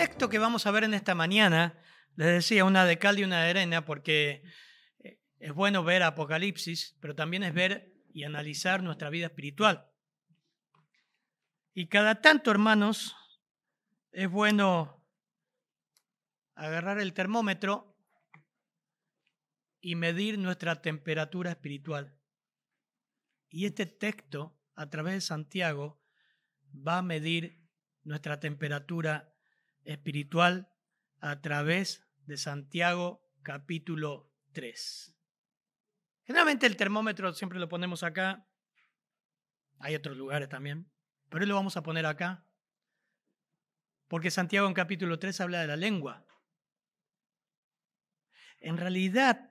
texto que vamos a ver en esta mañana, les decía, una de cal y una de arena, porque eh, es bueno ver Apocalipsis, pero también es ver y analizar nuestra vida espiritual. Y cada tanto, hermanos, es bueno agarrar el termómetro y medir nuestra temperatura espiritual. Y este texto, a través de Santiago, va a medir nuestra temperatura espiritual a través de Santiago capítulo 3. Generalmente el termómetro siempre lo ponemos acá. Hay otros lugares también. Pero lo vamos a poner acá. Porque Santiago en capítulo 3 habla de la lengua. En realidad,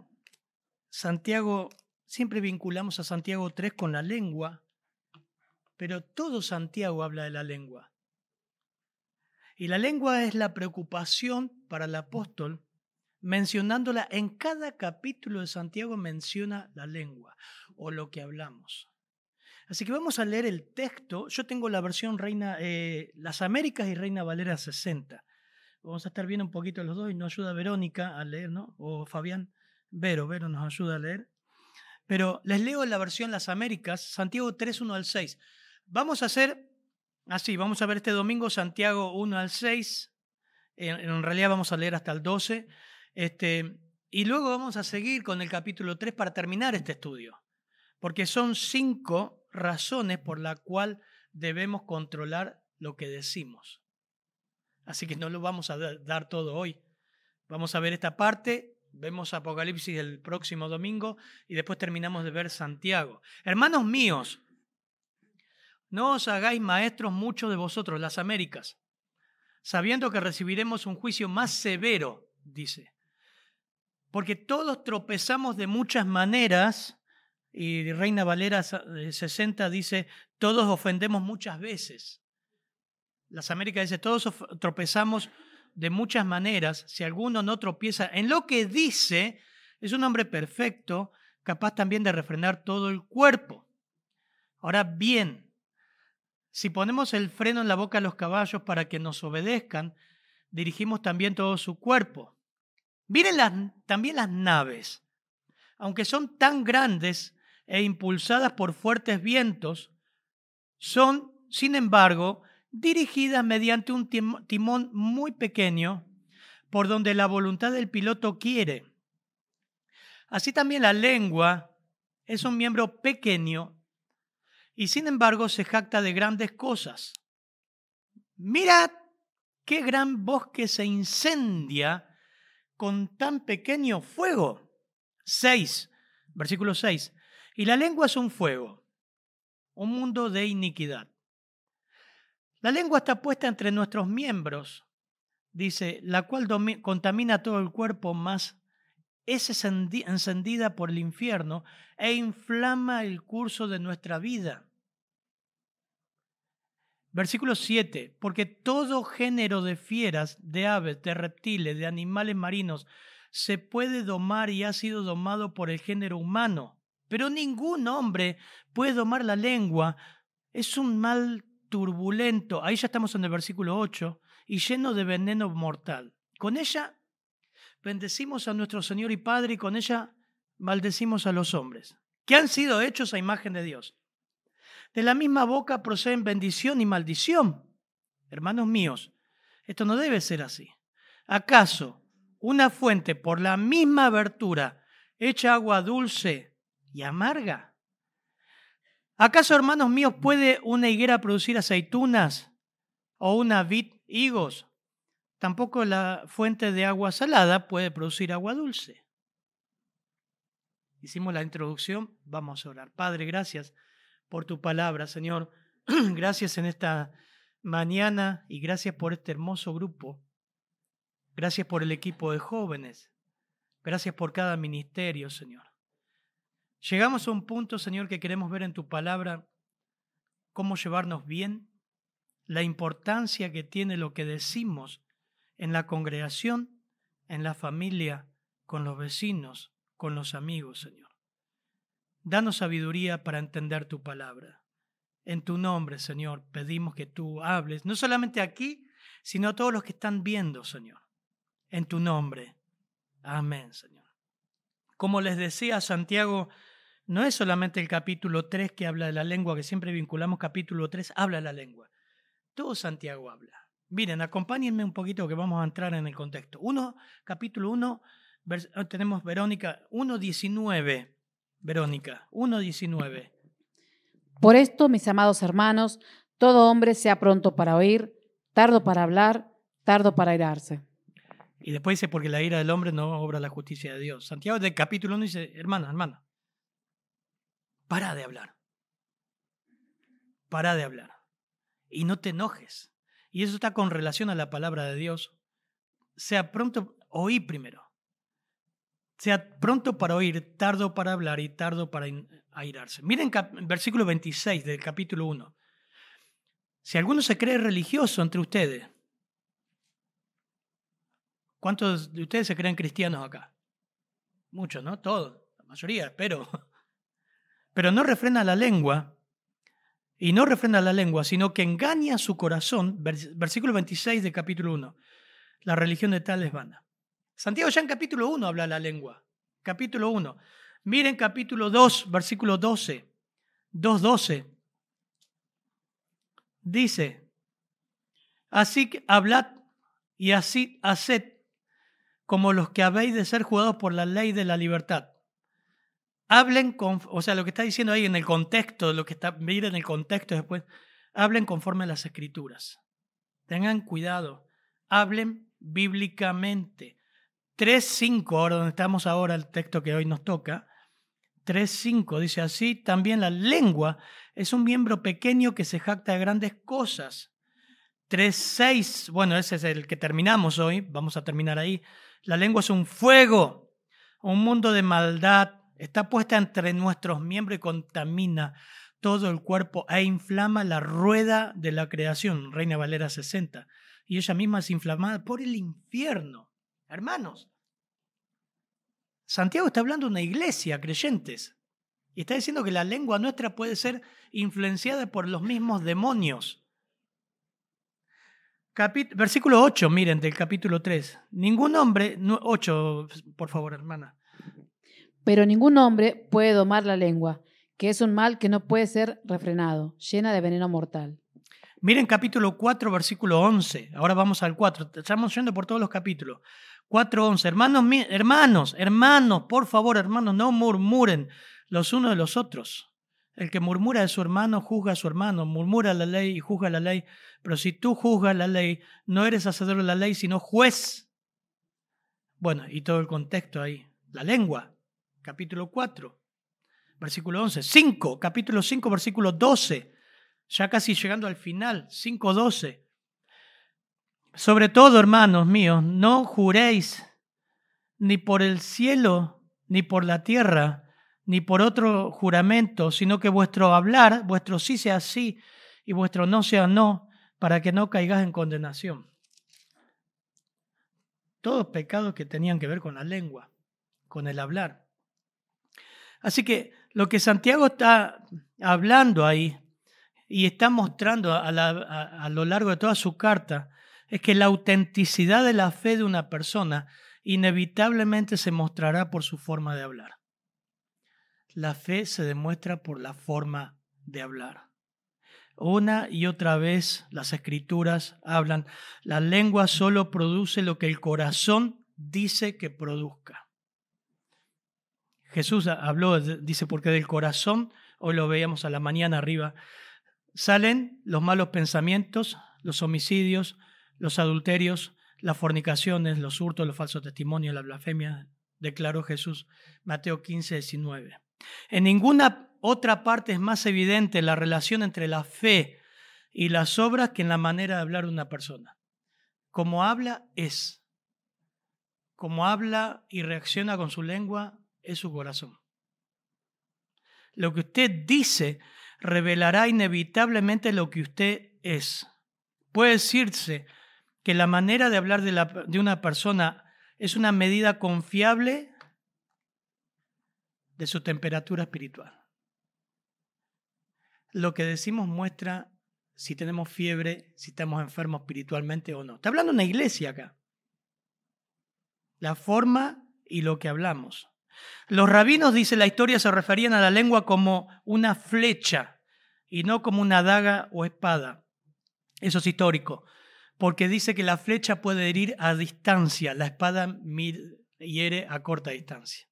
Santiago, siempre vinculamos a Santiago 3 con la lengua, pero todo Santiago habla de la lengua. Y la lengua es la preocupación para el apóstol, mencionándola en cada capítulo de Santiago menciona la lengua o lo que hablamos. Así que vamos a leer el texto. Yo tengo la versión Reina, eh, Las Américas y Reina Valera 60. Vamos a estar viendo un poquito los dos y nos ayuda Verónica a leer, ¿no? O Fabián Vero, Vero nos ayuda a leer. Pero les leo la versión Las Américas, Santiago 3, 1 al 6. Vamos a hacer Así, ah, vamos a ver este domingo Santiago 1 al 6. En, realidad vamos a leer hasta el 12. Este, y luego vamos a seguir con el capítulo 3 para terminar este estudio. Porque son cinco razones por las cuales debemos controlar lo que decimos. Así que no lo vamos a dar todo hoy. Vamos a ver esta parte, vemos Apocalipsis el próximo domingo y después terminamos de ver Santiago. Hermanos míos, no os hagáis maestros muchos de vosotros, las Américas, sabiendo que recibiremos un juicio más severo, dice. Porque todos tropezamos de muchas maneras, y Reina Valera 60 eh, dice, todos ofendemos muchas veces. Las Américas dice, todos tropezamos de muchas maneras. Si alguno no tropieza en lo que dice, es un hombre perfecto, capaz también de refrenar todo el cuerpo. Ahora bien, si ponemos el freno en la boca a los caballos para que nos obedezcan, dirigimos también todo su cuerpo. Miren también las naves. Aunque son tan grandes e impulsadas por fuertes vientos, son, sin embargo, dirigidas mediante un timón muy pequeño por donde la voluntad del piloto quiere. Así también la lengua es un miembro pequeño y sin embargo se jacta de grandes cosas. Mirad qué gran bosque se incendia con tan pequeño fuego. 6, versículo 6. Y la lengua es un fuego, un mundo de iniquidad. La lengua está puesta entre nuestros miembros, dice, la cual contamina todo el cuerpo, más es encendida por el infierno e inflama el curso de nuestra vida. Versículo 7, porque todo género de fieras, de aves, de reptiles, de animales marinos, se puede domar y ha sido domado por el género humano. Pero ningún hombre puede domar la lengua. Es un mal turbulento. Ahí ya estamos en el versículo 8. Y lleno de veneno mortal. Con ella bendecimos a nuestro Señor y Padre y con ella maldecimos a los hombres, que han sido hechos a imagen de Dios. De la misma boca proceden bendición y maldición. Hermanos míos, esto no debe ser así. ¿Acaso una fuente por la misma abertura echa agua dulce y amarga? ¿Acaso, hermanos míos, puede una higuera producir aceitunas o una vid higos? Tampoco la fuente de agua salada puede producir agua dulce. Hicimos la introducción, vamos a orar. Padre, gracias por tu palabra, Señor. Gracias en esta mañana y gracias por este hermoso grupo. Gracias por el equipo de jóvenes. Gracias por cada ministerio, Señor. Llegamos a un punto, Señor, que queremos ver en tu palabra cómo llevarnos bien, la importancia que tiene lo que decimos en la congregación, en la familia, con los vecinos, con los amigos, Señor. Danos sabiduría para entender tu palabra. En tu nombre, Señor, pedimos que tú hables, no solamente aquí, sino a todos los que están viendo, Señor, en tu nombre. Amén, Señor. Como les decía Santiago, no es solamente el capítulo 3 que habla de la lengua, que siempre vinculamos capítulo 3, habla la lengua. Todo Santiago habla. Miren, acompáñenme un poquito que vamos a entrar en el contexto. Uno, capítulo 1, ah, tenemos Verónica 1.19. Verónica 1.19. Por esto, mis amados hermanos, todo hombre sea pronto para oír, tardo para hablar, tardo para irarse. Y después dice, porque la ira del hombre no obra la justicia de Dios. Santiago del capítulo 1 dice, hermana, hermana, para de hablar. Para de hablar. Y no te enojes. Y eso está con relación a la palabra de Dios. Sea pronto, oí primero. Sea pronto para oír, tardo para hablar y tardo para airarse. Miren versículo 26 del capítulo 1. Si alguno se cree religioso entre ustedes, ¿cuántos de ustedes se creen cristianos acá? Muchos, ¿no? Todos, la mayoría, pero, pero no refrena la lengua, y no refrena la lengua, sino que engaña su corazón, versículo 26 del capítulo 1. La religión de tal es vana. Santiago ya en capítulo 1 habla la lengua. Capítulo 1. Miren capítulo 2, versículo 12. 2.12. Dice, así que hablad y así haced como los que habéis de ser jugados por la ley de la libertad. Hablen con, o sea, lo que está diciendo ahí en el contexto, lo que está, miren el contexto después, hablen conforme a las escrituras. Tengan cuidado, hablen bíblicamente. 3.5, ahora donde estamos ahora, el texto que hoy nos toca, 3.5 dice así, también la lengua es un miembro pequeño que se jacta de grandes cosas. 3.6, bueno, ese es el que terminamos hoy, vamos a terminar ahí. La lengua es un fuego, un mundo de maldad, está puesta entre nuestros miembros y contamina todo el cuerpo e inflama la rueda de la creación, Reina Valera 60. Y ella misma es inflamada por el infierno. Hermanos, Santiago está hablando de una iglesia, creyentes, y está diciendo que la lengua nuestra puede ser influenciada por los mismos demonios. versículo 8, miren, del capítulo 3. Ningún hombre, 8, por favor, hermana. Pero ningún hombre puede domar la lengua, que es un mal que no puede ser refrenado, llena de veneno mortal. Miren capítulo 4, versículo 11. Ahora vamos al 4. Estamos yendo por todos los capítulos. 4.11. Hermanos, hermanos, hermanos, por favor, hermanos, no murmuren los unos de los otros. El que murmura de su hermano juzga a su hermano, murmura la ley y juzga la ley. Pero si tú juzgas la ley, no eres hacedor de la ley, sino juez. Bueno, y todo el contexto ahí. La lengua, capítulo 4, versículo 11. 5, capítulo 5, versículo 12. Ya casi llegando al final, 5.12. Sobre todo, hermanos míos, no juréis ni por el cielo, ni por la tierra, ni por otro juramento, sino que vuestro hablar, vuestro sí sea sí y vuestro no sea no, para que no caigas en condenación. Todos pecados que tenían que ver con la lengua, con el hablar. Así que lo que Santiago está hablando ahí y está mostrando a, a lo largo de toda su carta es que la autenticidad de la fe de una persona inevitablemente se mostrará por su forma de hablar. La fe se demuestra por la forma de hablar. Una y otra vez las escrituras hablan, la lengua solo produce lo que el corazón dice que produzca. Jesús habló, dice, porque del corazón, hoy lo veíamos a la mañana arriba, salen los malos pensamientos, los homicidios, los adulterios, las fornicaciones, los hurtos, los falsos testimonios, la blasfemia, declaró Jesús, Mateo 15, 19. En ninguna otra parte es más evidente la relación entre la fe y las obras que en la manera de hablar una persona. Como habla es. Como habla y reacciona con su lengua es su corazón. Lo que usted dice revelará inevitablemente lo que usted es. Puede decirse que la manera de hablar de, una persona es una medida confiable de su temperatura espiritual. Lo que decimos muestra si tenemos fiebre, si estamos enfermos espiritualmente o no. Está hablando una iglesia acá. La forma y lo que hablamos. Los rabinos, dice la historia, se referían a la lengua como una flecha y no como una daga o espada. Eso es histórico, porque dice que la flecha puede herir a distancia, la espada hiere a corta distancia.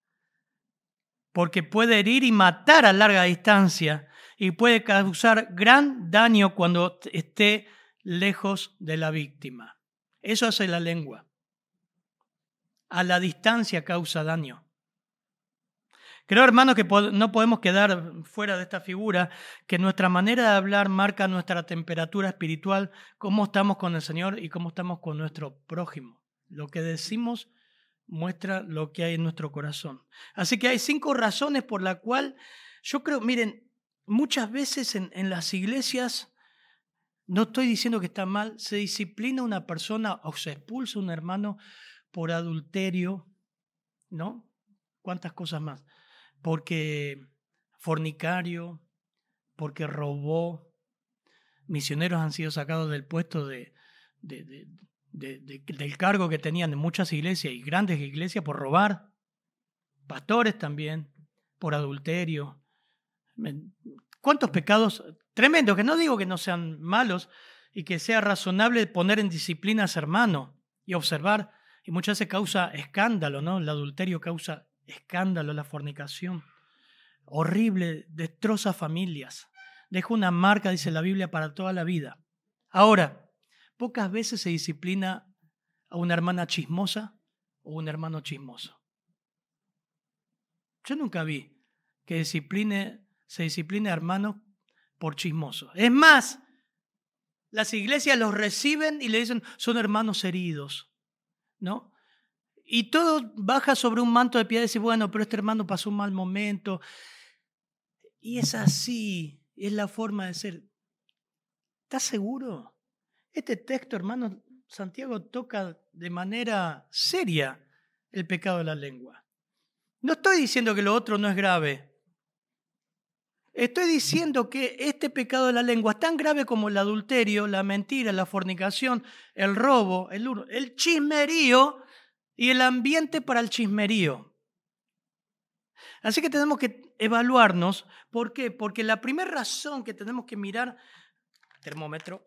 Porque puede herir y matar a larga distancia y puede causar gran daño cuando esté lejos de la víctima. Eso hace la lengua. A la distancia causa daño. Creo, hermanos, que no podemos quedar fuera de esta figura, que nuestra manera de hablar marca nuestra temperatura espiritual, cómo estamos con el Señor y cómo estamos con nuestro prójimo. Lo que decimos muestra lo que hay en nuestro corazón. Así que hay cinco razones por la cual yo creo, miren, muchas veces en, en las iglesias, no estoy diciendo que está mal, se disciplina una persona o se expulsa un hermano por adulterio, ¿no? ¿Cuántas cosas más? Porque fornicario, porque robó. Misioneros han sido sacados del puesto de, del cargo que tenían en muchas iglesias y grandes iglesias por robar. Pastores también, por adulterio, ¿Cuántos pecados tremendos? Que no digo que no sean malos y que sea razonable poner en disciplina a hermano y observar. Y muchas veces causa escándalo, ¿no? El adulterio causa escándalo, la fornicación. Horrible, destroza familias. Deja una marca, dice la Biblia, para toda la vida. Ahora, pocas veces se disciplina a una hermana chismosa o un hermano chismoso. Yo nunca vi que discipline se disciplina hermanos por chismosos. Es más, las iglesias los reciben y le dicen, son hermanos heridos, ¿no? Y todo baja sobre un manto de piedad y dice, bueno, pero este hermano pasó un mal momento. Y es así, es la forma de ser. ¿Estás seguro? Este texto, hermano, Santiago toca de manera seria el pecado de la lengua. No estoy diciendo que lo otro no es grave. Estoy diciendo que este pecado de la lengua es tan grave como el adulterio, la mentira, la fornicación, el robo, el, el chismerío y el ambiente para el chismerío. Así que tenemos que evaluarnos. ¿Por qué? Porque la primera razón que tenemos que mirar, termómetro,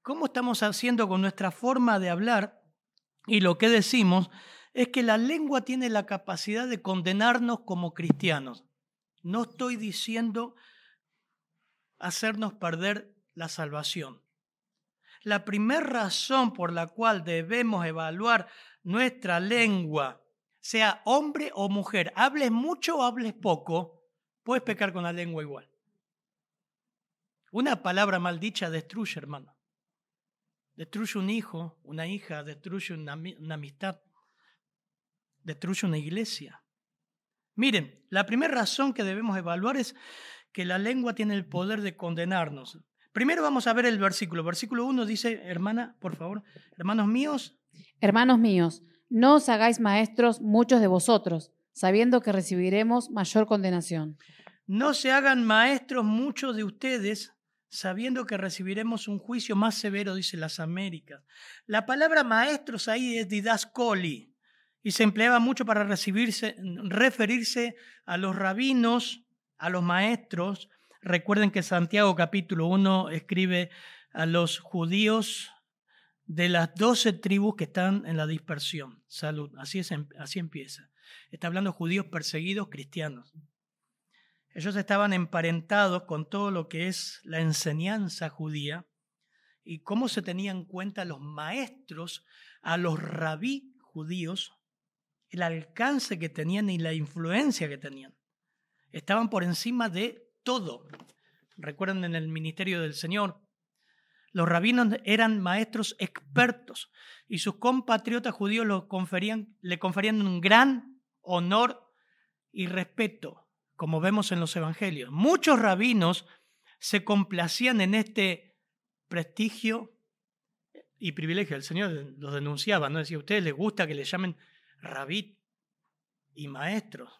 cómo estamos haciendo con nuestra forma de hablar y lo que decimos, es que la lengua tiene la capacidad de condenarnos como cristianos. No estoy diciendo hacernos perder la salvación. La primera razón por la cual debemos evaluar nuestra lengua, sea hombre o mujer, hables mucho o hables poco, puedes pecar con la lengua igual. Una palabra maldicha destruye, hermano. Destruye un hijo, una hija, destruye una, una amistad, destruye una iglesia. Miren, la primera razón que debemos evaluar es que la lengua tiene el poder de condenarnos. Primero vamos a ver el versículo. Versículo 1 dice, hermana, por favor, hermanos míos. Hermanos míos, no os hagáis maestros muchos de vosotros, sabiendo que recibiremos mayor condenación. No se hagan maestros muchos de ustedes, sabiendo que recibiremos un juicio más severo, dice las Américas. La palabra maestros ahí es didascoli, y se empleaba mucho para recibirse, referirse a los rabinos, a los maestros. Recuerden que Santiago capítulo 1 escribe a los judíos de las doce tribus que están en la dispersión. Salud, así, es, em, así empieza. Está hablando judíos perseguidos cristianos. Ellos estaban emparentados con todo lo que es la enseñanza judía y cómo se tenían en cuenta los maestros, a los rabí judíos, el alcance que tenían y la influencia que tenían. Estaban por encima de todo. Recuerden en el ministerio del Señor, los rabinos eran maestros expertos y sus compatriotas judíos conferían, le conferían un gran honor y respeto, como vemos en los evangelios. Muchos rabinos se complacían en este prestigio y privilegio. El Señor los denunciaba, ¿no? Decía, a ustedes les gusta que les llamen rabí y maestros.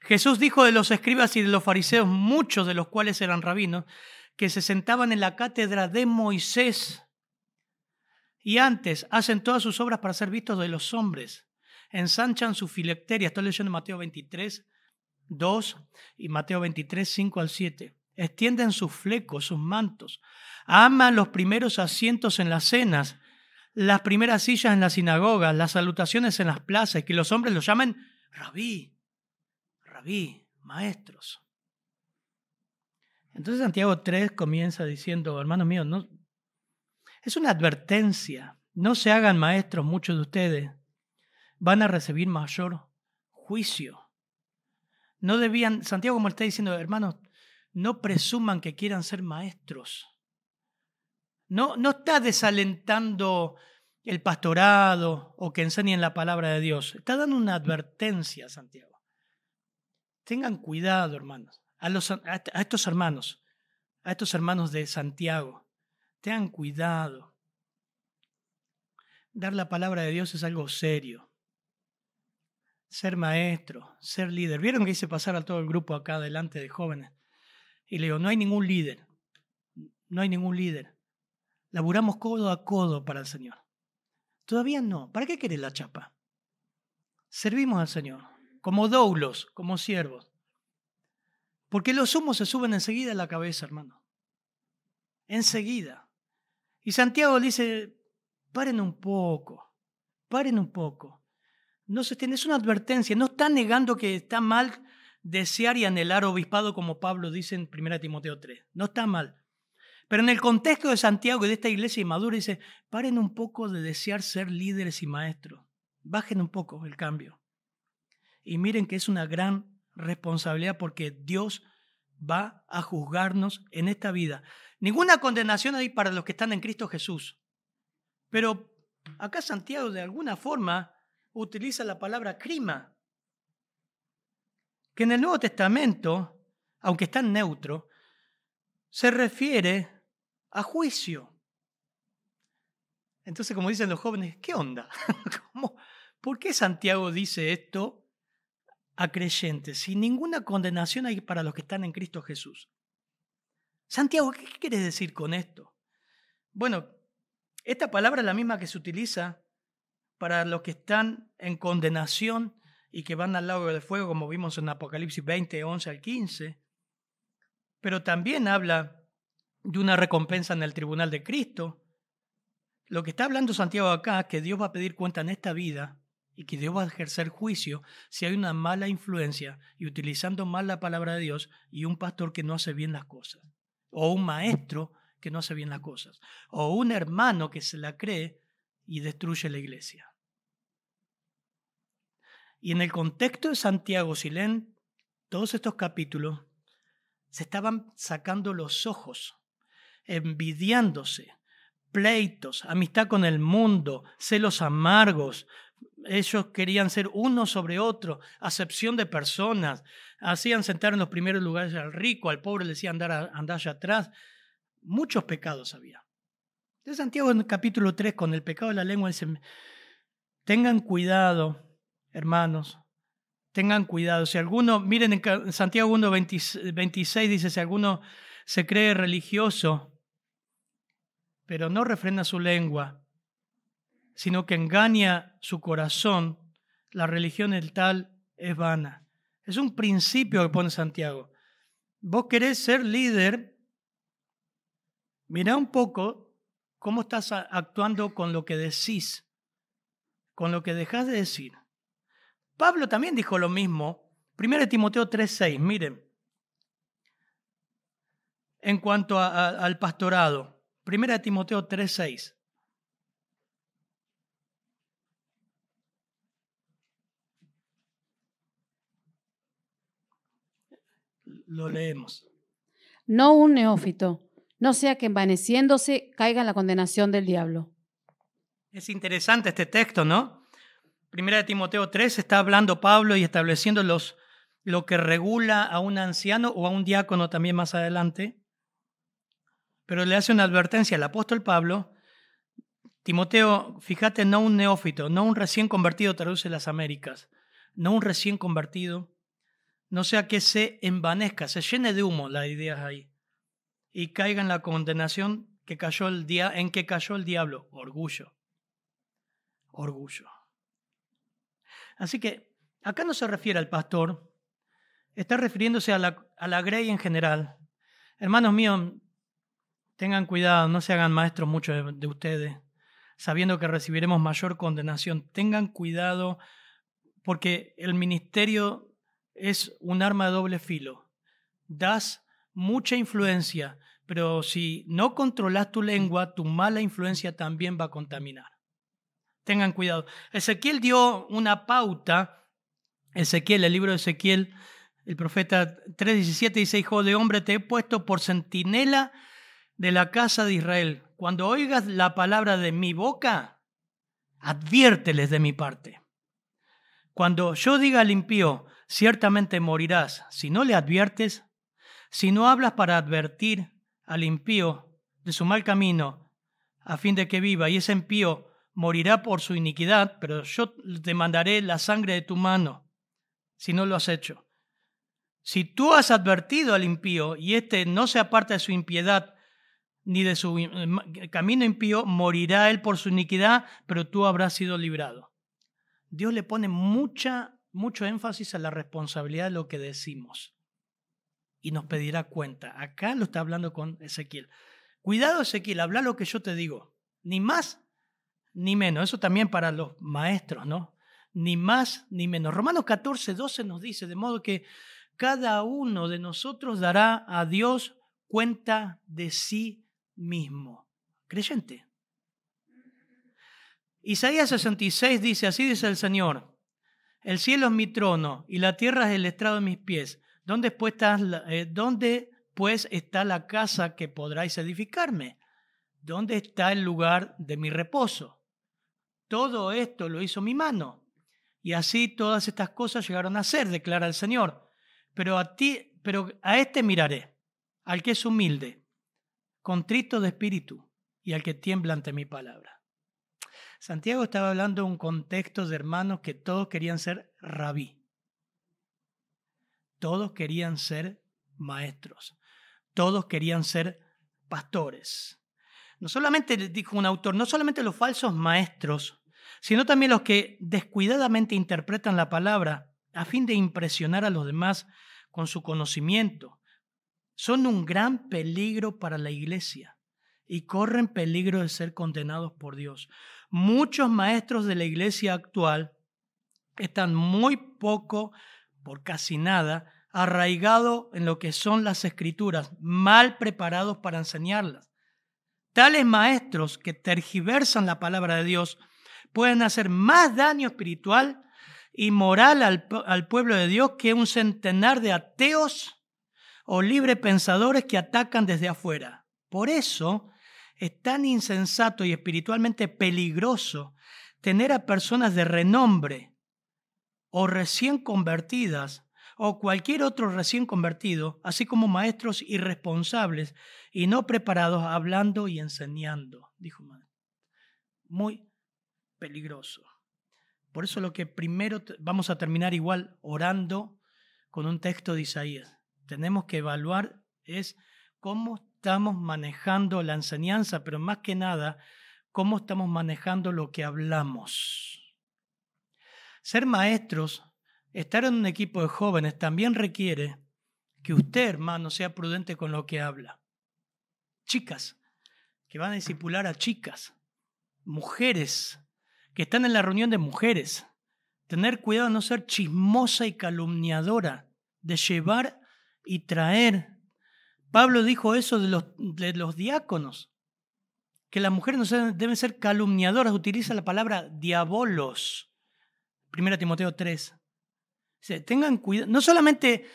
Jesús dijo de los escribas y de los fariseos, muchos de los cuales eran rabinos, que se sentaban en la cátedra de Moisés y antes hacen todas sus obras para ser vistos de los hombres. Ensanchan su filecteria. Estoy leyendo Mateo 23, 2 y Mateo 23, 5 al 7. Extienden sus flecos, sus mantos. Aman los primeros asientos en las cenas, las primeras sillas en las sinagogas, las salutaciones en las plazas, que los hombres los llamen rabí, rabí, maestros. Entonces Santiago 3 comienza diciendo, hermanos míos, no, es una advertencia. No se hagan maestros muchos de ustedes. Van a recibir mayor juicio. No debían, Santiago como está diciendo, hermanos, no presuman que quieran ser maestros. No, no está desalentando el pastorado o que enseñen la palabra de Dios. Está dando una advertencia, Santiago. Tengan cuidado, hermanos, a, los, a estos hermanos, a estos hermanos de Santiago. Tengan cuidado. Dar la palabra de Dios es algo serio. Ser maestro, ser líder. ¿Vieron que hice pasar a todo el grupo acá delante de jóvenes? Y le digo, no hay ningún líder. No hay ningún líder. Laburamos codo a codo para el Señor. Todavía no. ¿Para qué querés la chapa? Servimos al Señor, como doulos, como siervos. Porque los humos se suben enseguida a la cabeza, hermano. Enseguida. Y Santiago dice, paren un poco, paren un poco. No se es una advertencia, no está negando que está mal desear y anhelar obispado como Pablo dice en 1 Timoteo 3. No está mal. Pero en el contexto de Santiago y de esta iglesia inmadura dice, paren un poco de desear ser líderes y maestros. Bajen un poco el cambio. Y miren que es una gran responsabilidad porque Dios va a juzgarnos en esta vida. Ninguna condenación hay para los que están en Cristo Jesús. Pero acá Santiago de alguna forma utiliza la palabra crima, que en el Nuevo Testamento, aunque está en neutro, se refiere a juicio. Entonces, como dicen los jóvenes, ¿qué onda? ¿Por qué Santiago dice esto a creyentes si ninguna condenación hay para los que están en Cristo Jesús? Santiago, ¿qué quieres decir con esto? Bueno, esta palabra es la misma que se utiliza para los que están en condenación y que van al lago del fuego, como vimos en Apocalipsis 20, 11 al 15. Pero también habla de una recompensa en el tribunal de Cristo. Lo que está hablando Santiago acá, que Dios va a pedir cuenta en esta vida y que Dios va a ejercer juicio si hay una mala influencia y utilizando mal la palabra de Dios y un pastor que no hace bien las cosas o un maestro que no hace bien las cosas, o un hermano que se la cree y destruye la iglesia. Y en el contexto de Santiago, si leen todos estos capítulos, se estaban sacando los ojos, envidiándose, pleitos, amistad con el mundo, celos amargos. Ellos querían ser uno sobre otro, acepción de personas, hacían sentar en los primeros lugares al rico, al pobre le decían andar, allá atrás. Muchos pecados había. Entonces Santiago en el capítulo 3 con el pecado de la lengua dice, tengan cuidado, hermanos, tengan cuidado. Si alguno, miren en Santiago 1, 26 dice, si alguno se cree religioso, pero no refrena su lengua, sino que engaña su corazón, la religión del tal es vana. Es un principio que pone Santiago. Vos querés ser líder, mira un poco cómo estás actuando con lo que decís, con lo que dejas de decir. Pablo también dijo lo mismo. 1 Timoteo 3:6, miren. En cuanto al pastorado, 1 Timoteo 3:6. Lo leemos. No un neófito, no sea que envaneciéndose caiga en la condenación del diablo. Es interesante este texto, ¿no? Primera de Timoteo 3 está hablando Pablo y estableciendo los, lo que regula a un anciano o a un diácono también más adelante. Pero le hace una advertencia al apóstol Pablo. Timoteo, fíjate, no un neófito, no un recién convertido, traduce las Américas, no un recién convertido, no sea que se envanezca, se llene de humo las ideas ahí y caiga en la condenación que cayó el día, en que cayó el diablo, orgullo. Orgullo. Así que acá no se refiere al pastor, está refiriéndose a la, a la grey en general. Hermanos míos, tengan cuidado, no se hagan maestros muchos de ustedes, sabiendo que recibiremos mayor condenación. Tengan cuidado porque el ministerio es un arma de doble filo. Das mucha influencia, pero si no controlas tu lengua, tu mala influencia también va a contaminar. Tengan cuidado. Ezequiel dio una pauta. Ezequiel, el libro de Ezequiel, el profeta 3.17 dice, Hijo de hombre, te he puesto por centinela de la casa de Israel. Cuando oigas la palabra de mi boca, adviérteles de mi parte. Cuando yo diga al impío, ciertamente morirás, si no le adviertes, si no hablas para advertir al impío de su mal camino, a fin de que viva, y ese impío morirá por su iniquidad, pero yo te mandaré la sangre de tu mano, si no lo has hecho. Si tú has advertido al impío y éste no se aparta de su impiedad ni de su eh, camino impío, morirá él por su iniquidad, pero tú habrás sido librado. Dios le pone mucha, mucho énfasis a la responsabilidad de lo que decimos y nos pedirá cuenta. Acá lo está hablando con Ezequiel. Cuidado, Ezequiel, habla lo que yo te digo. Ni más ni menos. Eso también para los maestros, ¿no? Ni más ni menos. Romanos 14, 12 nos dice, de modo que cada uno de nosotros dará a Dios cuenta de sí mismo. Creyente. Isaías 66 dice, así dice el Señor, el cielo es mi trono y la tierra es el estrado de mis pies. ¿Dónde pues, eh, ¿Dónde pues está la casa que podráis edificarme? ¿Dónde está el lugar de mi reposo? Todo esto lo hizo mi mano. Y así todas estas cosas llegaron a ser, declara el Señor. Pero a ti, pero a este miraré, al que es humilde, contrito de espíritu y al que tiembla ante mi palabra. Santiago estaba hablando de un contexto de hermanos que todos querían ser rabí. Todos querían ser maestros. Todos querían ser pastores. No solamente, dijo un autor, no solamente los falsos maestros, sino también los que descuidadamente interpretan la palabra a fin de impresionar a los demás con su conocimiento, son un gran peligro para la iglesia y corren peligro de ser condenados por Dios. Muchos maestros de la iglesia actual están muy poco, por casi nada, arraigados en lo que son las escrituras, mal preparados para enseñarlas. Tales maestros que tergiversan la palabra de Dios pueden hacer más daño espiritual y moral al, pueblo de Dios que un centenar de ateos o libre pensadores que atacan desde afuera. Por eso es tan insensato y espiritualmente peligroso tener a personas de renombre o recién convertidas o cualquier otro recién convertido, así como maestros irresponsables y no preparados hablando y enseñando, dijo Muy peligroso. Por eso lo que primero vamos a terminar igual orando con un texto de Isaías. Tenemos que evaluar es cómo estamos manejando la enseñanza, pero más que nada, cómo estamos manejando lo que hablamos. Ser maestros, estar en un equipo de jóvenes también requiere que usted, hermano, sea prudente con lo que habla. Chicas, que van a discipular a chicas, mujeres que están en la reunión de mujeres. Tener cuidado de no ser chismosa y calumniadora, de llevar y traer. Pablo dijo eso de los, de los diáconos, que las mujeres no deben ser calumniadoras, utiliza la palabra diabolos. 1 Timoteo 3. tengan cuidado, no solamente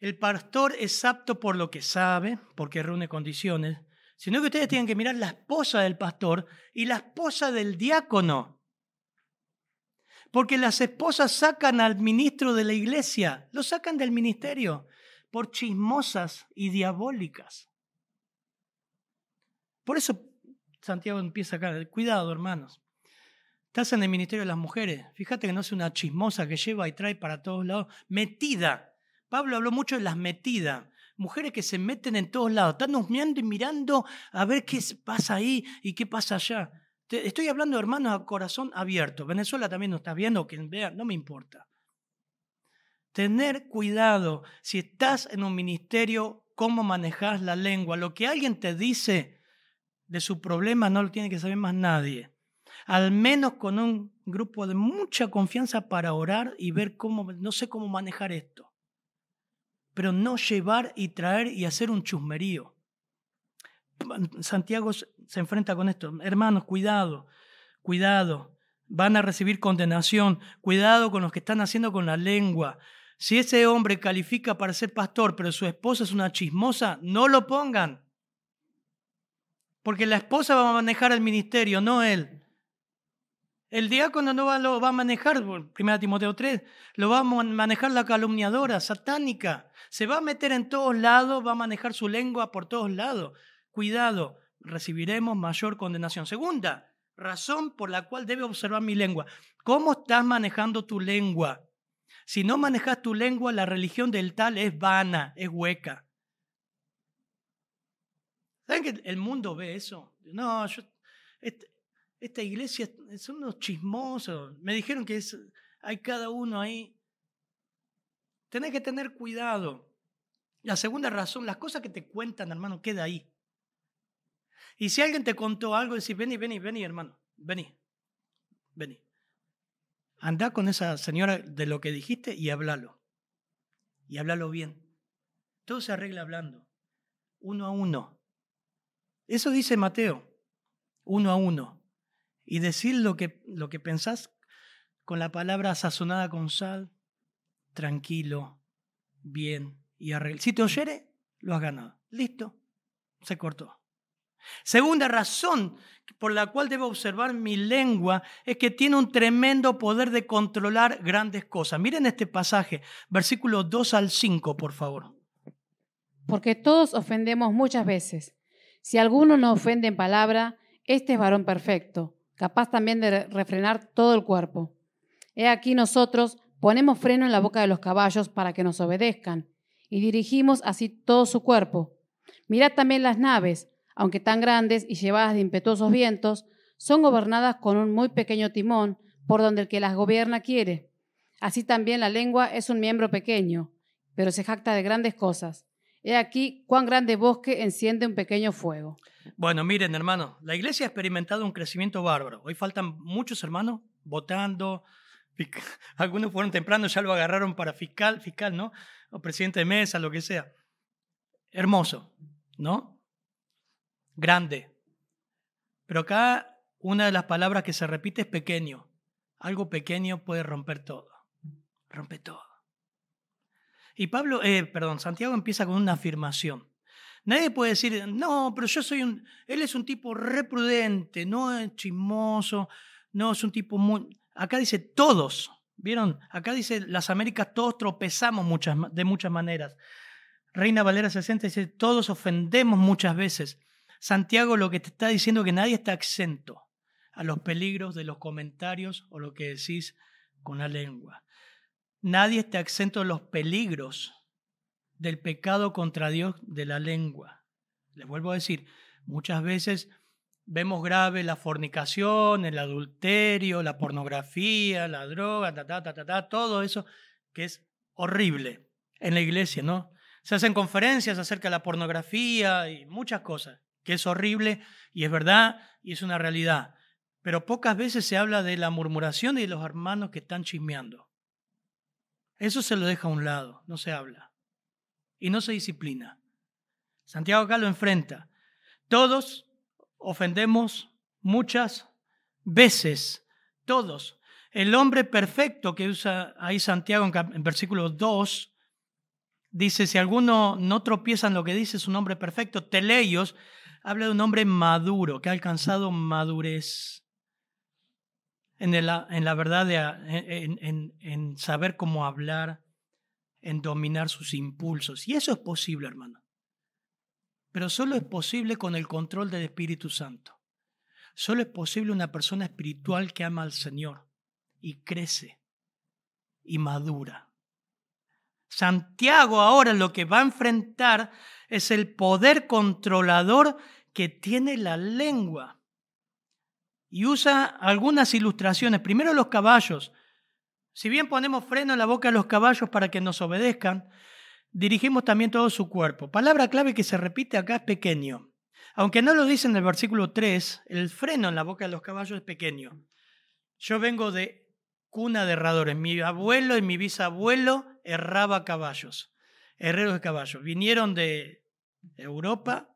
el pastor es apto por lo que sabe, porque reúne condiciones, sino que ustedes tienen que mirar la esposa del pastor y la esposa del diácono. Porque las esposas sacan al ministro de la iglesia, lo sacan del ministerio por chismosas y diabólicas. Por eso Santiago empieza acá, cuidado hermanos. Estás en el ministerio de las mujeres, fíjate que no es una chismosa que lleva y trae para todos lados, metida Pablo habló mucho de las metidas. Mujeres que se meten en todos lados, están husmeando y mirando a ver qué pasa ahí y qué pasa allá. Estoy hablando hermanos a corazón abierto. Venezuela también no está viendo, quien vea, no me importa. Tener cuidado si estás en un ministerio, cómo manejas la lengua. Lo que alguien te dice de su problema no lo tiene que saber más nadie. Al menos con un grupo de mucha confianza para orar y ver cómo, no sé cómo manejar esto. Pero no llevar y traer y hacer un chusmerío. Santiago se enfrenta con esto. Hermanos, cuidado, cuidado. Van a recibir condenación. Cuidado con los que están haciendo con la lengua. Si ese hombre califica para ser pastor, pero su esposa es una chismosa, no lo pongan. Porque la esposa va a manejar el ministerio, no él. El diácono no va, lo va a manejar, 1 Timoteo 3, lo va a manejar la calumniadora satánica. Se va a meter en todos lados, va a manejar su lengua por todos lados cuidado, recibiremos mayor condenación. Segunda, razón por la cual debe observar mi lengua. ¿Cómo estás manejando tu lengua? Si no manejas tu lengua, la religión del tal es vana, es hueca. ¿Saben que el mundo ve eso? No, esta iglesia son unos chismosos. Me dijeron que hay cada uno ahí. Tenés que tener cuidado. La segunda razón, las cosas que te cuentan, hermano, queda ahí. Y si alguien te contó algo, decís, vení, vení, vení, hermano, vení, vení. Anda con esa señora de lo que dijiste y háblalo. Y háblalo bien. Todo se arregla hablando, uno a uno. Eso dice Mateo, uno a uno. Y decir lo que, lo que pensás con la palabra sazonada con sal, tranquilo, bien y arreglo. Si te oyere, lo has ganado. Listo, se cortó. Segunda razón por la cual debo observar mi lengua es que tiene un tremendo poder de controlar grandes cosas. Miren este pasaje, versículos 2 al 5, por favor. Porque todos ofendemos muchas veces. Si alguno no ofende en palabra, este es varón perfecto, capaz también de refrenar todo el cuerpo. He aquí nosotros ponemos freno en la boca de los caballos para que nos obedezcan, y dirigimos así todo su cuerpo. Mirad también las naves aunque tan grandes y llevadas de impetuosos vientos, son gobernadas con un muy pequeño timón por donde el que las gobierna quiere. Así también la lengua es un miembro pequeño, pero se jacta de grandes cosas. He aquí cuán grande bosque enciende un pequeño fuego. Bueno, miren, hermano, la iglesia ha experimentado un crecimiento bárbaro. Hoy faltan muchos hermanos votando. Algunos fueron temprano, ya lo agarraron para fiscal, fiscal, ¿no? O presidente de mesa, lo que sea. Hermoso, ¿no? Grande. Pero acá una de las palabras que se repite es pequeño. Algo pequeño puede romper todo. Rompe todo. Y Pablo, eh, perdón, Santiago empieza con una afirmación. Nadie puede decir, no, pero yo soy un, él es un tipo reprudente, no es chismoso, no es un tipo muy... Acá dice todos, ¿vieron? Acá dice las Américas todos tropezamos muchas, de muchas maneras. Reina Valera 60 dice, todos ofendemos muchas veces. Santiago lo que te está diciendo es que nadie está exento a los peligros de los comentarios o lo que decís con la lengua. Nadie está exento a los peligros del pecado contra Dios de la lengua. Les vuelvo a decir, muchas veces vemos grave la fornicación, el adulterio, la pornografía, la droga, ta, ta, ta, ta, todo eso que es horrible en la iglesia, ¿no? Se hacen conferencias acerca de la pornografía y muchas cosas que es horrible y es verdad y es una realidad. Pero pocas veces se habla de la murmuración y de los hermanos que están chismeando. Eso se lo deja a un lado, no se habla. Y no se disciplina. Santiago acá lo enfrenta. Todos ofendemos muchas veces. Todos. El hombre perfecto que usa ahí Santiago en, versículo 2 dice, si alguno no tropieza en lo que dice su nombre perfecto, teleios, habla de un hombre maduro, que ha alcanzado madurez en, en la verdad, de, en, en saber cómo hablar, en dominar sus impulsos. Y eso es posible, hermano. Pero solo es posible con el control del Espíritu Santo. Solo es posible una persona espiritual que ama al Señor y crece y madura. Santiago ahora lo que va a enfrentar es el poder controlador que tiene la lengua. Y usa algunas ilustraciones. Primero los caballos. Si bien ponemos freno en la boca de los caballos para que nos obedezcan, dirigimos también todo su cuerpo. Palabra clave que se repite acá es pequeño. Aunque no lo dice en el versículo 3, el freno en la boca de los caballos es pequeño. Yo vengo de cuna de herradores. Mi abuelo y mi bisabuelo erraba caballos, herreros de caballos. Vinieron de Europa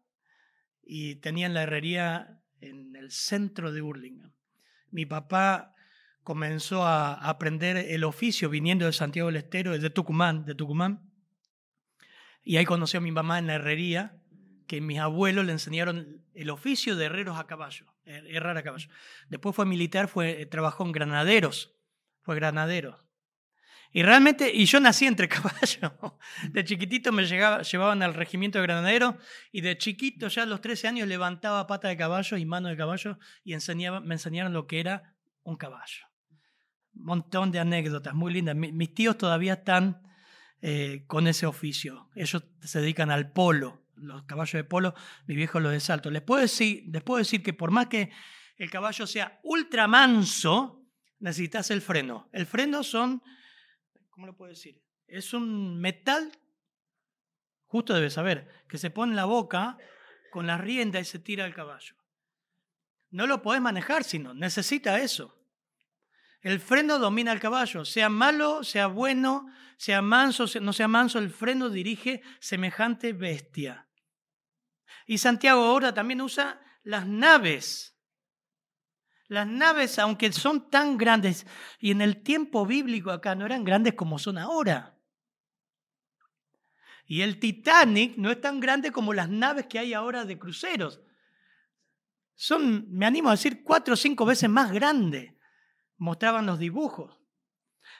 y tenían la herrería en el centro de Hurlingham. Mi papá comenzó a aprender el oficio viniendo de Santiago del Estero, de Tucumán, de Tucumán. Y ahí conoció a mi mamá en la herrería, que mis abuelos le enseñaron el oficio de herreros a caballo, herrar a caballo. Después fue militar, fue, trabajó en granaderos, fue granadero. Y realmente, y yo nací entre caballos. De chiquitito me llevaban al regimiento de granaderos y de chiquito, ya a los 13 años, levantaba pata de caballo y mano de caballo y enseñaba, me enseñaron lo que era un caballo montón de anécdotas muy lindas. mis tíos todavía están eh, con ese oficio. Ellos se dedican al polo, los caballos de polo, mi viejo los de salto. Les puedo, decir, les puedo decir que por más que el caballo sea ultra manso, necesitas el freno. El freno son, ¿cómo lo puedo decir? Es un metal, justo debes saber, que se pone en la boca con la rienda y se tira el caballo. No lo podés manejar, sino necesita eso. El freno domina al caballo, sea malo, sea bueno, sea manso, no sea manso, el freno dirige semejante bestia. Y Santiago ahora también usa las naves. Las naves, aunque son tan grandes, y en el tiempo bíblico acá no eran grandes como son ahora. Y el Titanic no es tan grande como las naves que hay ahora de cruceros. Son, me animo a decir, cuatro o cinco veces más grandes mostraban los dibujos.